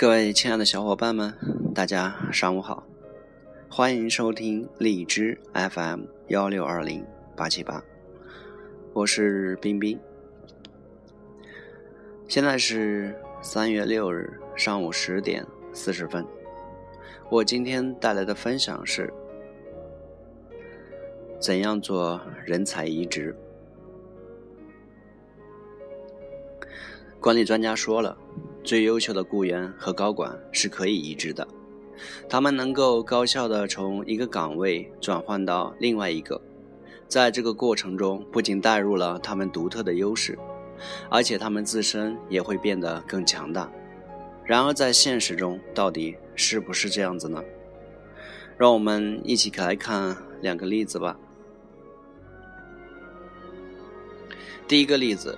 各位亲爱的小伙伴们，大家上午好，欢迎收听荔枝 FM 幺六二零八七八，我是冰冰。现在是三月六日上午十点四十分，我今天带来的分享是：怎样做人才移植？管理专家说了。最优秀的雇员和高管是可以移植的，他们能够高效的从一个岗位转换到另外一个，在这个过程中不仅带入了他们独特的优势，而且他们自身也会变得更强大。然而在现实中，到底是不是这样子呢？让我们一起来看两个例子吧。第一个例子，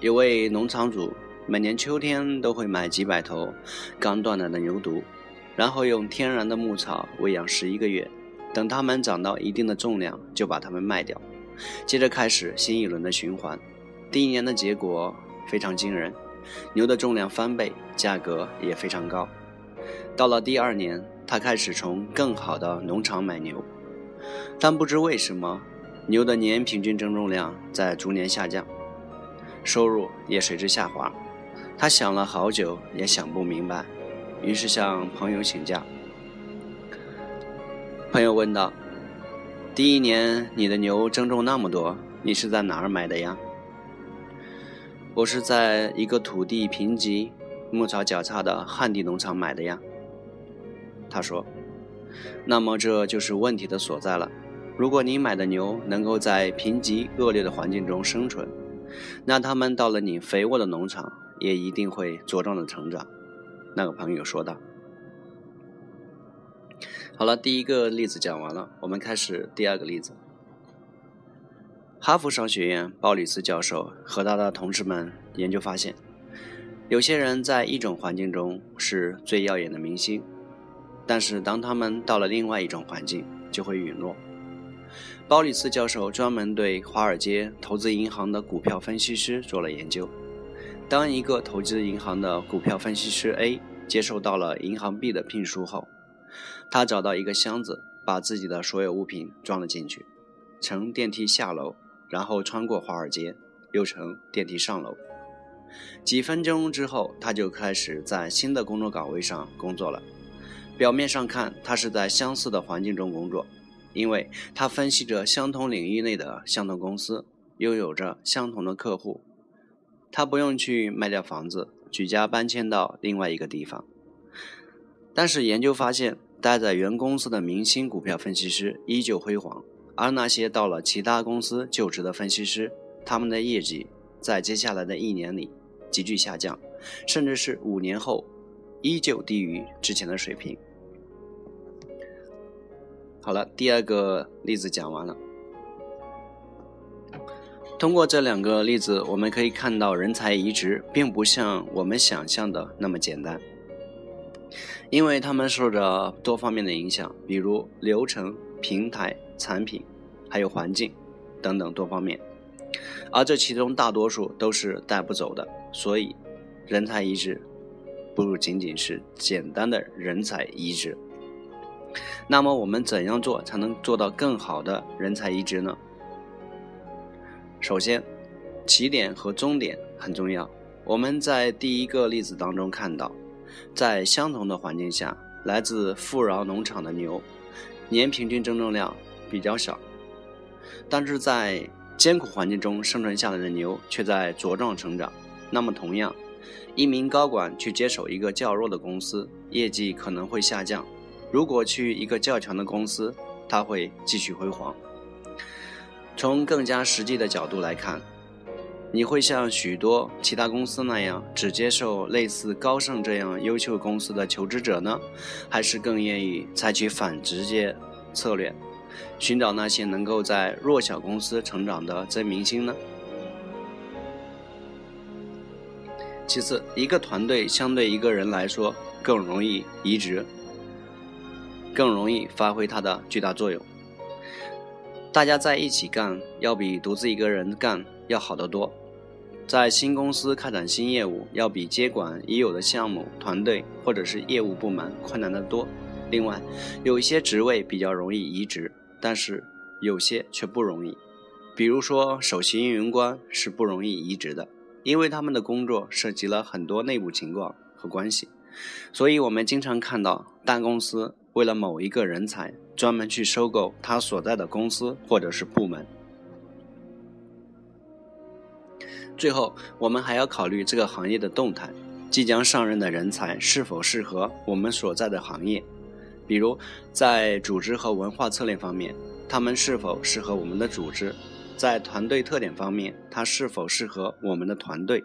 有位农场主。每年秋天都会买几百头刚断奶的牛犊，然后用天然的牧草喂养十一个月，等它们长到一定的重量就把它们卖掉，接着开始新一轮的循环。第一年的结果非常惊人，牛的重量翻倍，价格也非常高。到了第二年，他开始从更好的农场买牛，但不知为什么，牛的年平均增重量在逐年下降，收入也随之下滑。他想了好久，也想不明白，于是向朋友请教。朋友问道：“第一年你的牛增重那么多，你是在哪儿买的呀？”“我是在一个土地贫瘠、牧草较差的旱地农场买的呀。”他说：“那么这就是问题的所在了。如果你买的牛能够在贫瘠恶劣的环境中生存，那他们到了你肥沃的农场。”也一定会茁壮的成长，那个朋友说道。好了，第一个例子讲完了，我们开始第二个例子。哈佛商学院鲍里斯教授和他的同事们研究发现，有些人在一种环境中是最耀眼的明星，但是当他们到了另外一种环境，就会陨落。鲍里斯教授专门对华尔街投资银行的股票分析师做了研究。当一个投资银行的股票分析师 A 接受到了银行 B 的聘书后，他找到一个箱子，把自己的所有物品装了进去，乘电梯下楼，然后穿过华尔街，又乘电梯上楼。几分钟之后，他就开始在新的工作岗位上工作了。表面上看，他是在相似的环境中工作，因为他分析着相同领域内的相同公司，拥有着相同的客户。他不用去卖掉房子，举家搬迁到另外一个地方。但是研究发现，待在原公司的明星股票分析师依旧辉煌，而那些到了其他公司就职的分析师，他们的业绩在接下来的一年里急剧下降，甚至是五年后依旧低于之前的水平。好了，第二个例子讲完了。通过这两个例子，我们可以看到，人才移植并不像我们想象的那么简单，因为他们受着多方面的影响，比如流程、平台、产品，还有环境等等多方面，而这其中大多数都是带不走的。所以，人才移植不仅仅是简单的人才移植。那么，我们怎样做才能做到更好的人才移植呢？首先，起点和终点很重要。我们在第一个例子当中看到，在相同的环境下，来自富饶农场的牛，年平均增重量比较小，但是在艰苦环境中生存下来的牛却在茁壮成长。那么，同样，一名高管去接手一个较弱的公司，业绩可能会下降；如果去一个较强的公司，他会继续辉煌。从更加实际的角度来看，你会像许多其他公司那样只接受类似高盛这样优秀公司的求职者呢，还是更愿意采取反直接策略，寻找那些能够在弱小公司成长的真明星呢？其次，一个团队相对一个人来说更容易移植，更容易发挥它的巨大作用。大家在一起干，要比独自一个人干要好得多。在新公司开展新业务，要比接管已有的项目、团队或者是业务部门困难得多。另外，有一些职位比较容易移植，但是有些却不容易。比如说，首席运营官是不容易移植的，因为他们的工作涉及了很多内部情况和关系。所以，我们经常看到大公司为了某一个人才，专门去收购他所在的公司或者是部门。最后，我们还要考虑这个行业的动态，即将上任的人才是否适合我们所在的行业。比如，在组织和文化策略方面，他们是否适合我们的组织；在团队特点方面，他是否适合我们的团队。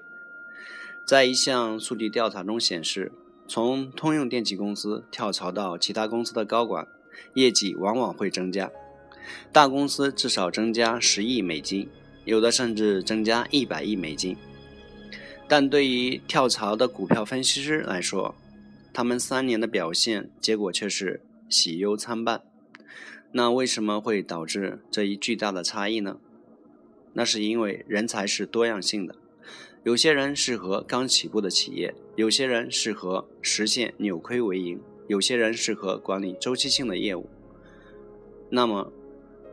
在一项数据调查中显示，从通用电气公司跳槽到其他公司的高管，业绩往往会增加，大公司至少增加十亿美金。有的甚至增加一百亿美金，但对于跳槽的股票分析师来说，他们三年的表现结果却是喜忧参半。那为什么会导致这一巨大的差异呢？那是因为人才是多样性的，有些人适合刚起步的企业，有些人适合实现扭亏为盈，有些人适合管理周期性的业务。那么。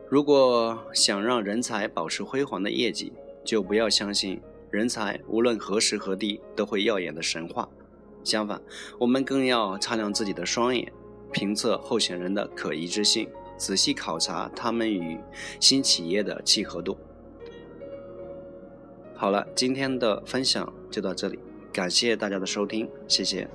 如果想让人才保持辉煌的业绩，就不要相信人才无论何时何地都会耀眼的神话。相反，我们更要擦亮自己的双眼，评测候选人的可疑之性，仔细考察他们与新企业的契合度。好了，今天的分享就到这里，感谢大家的收听，谢谢。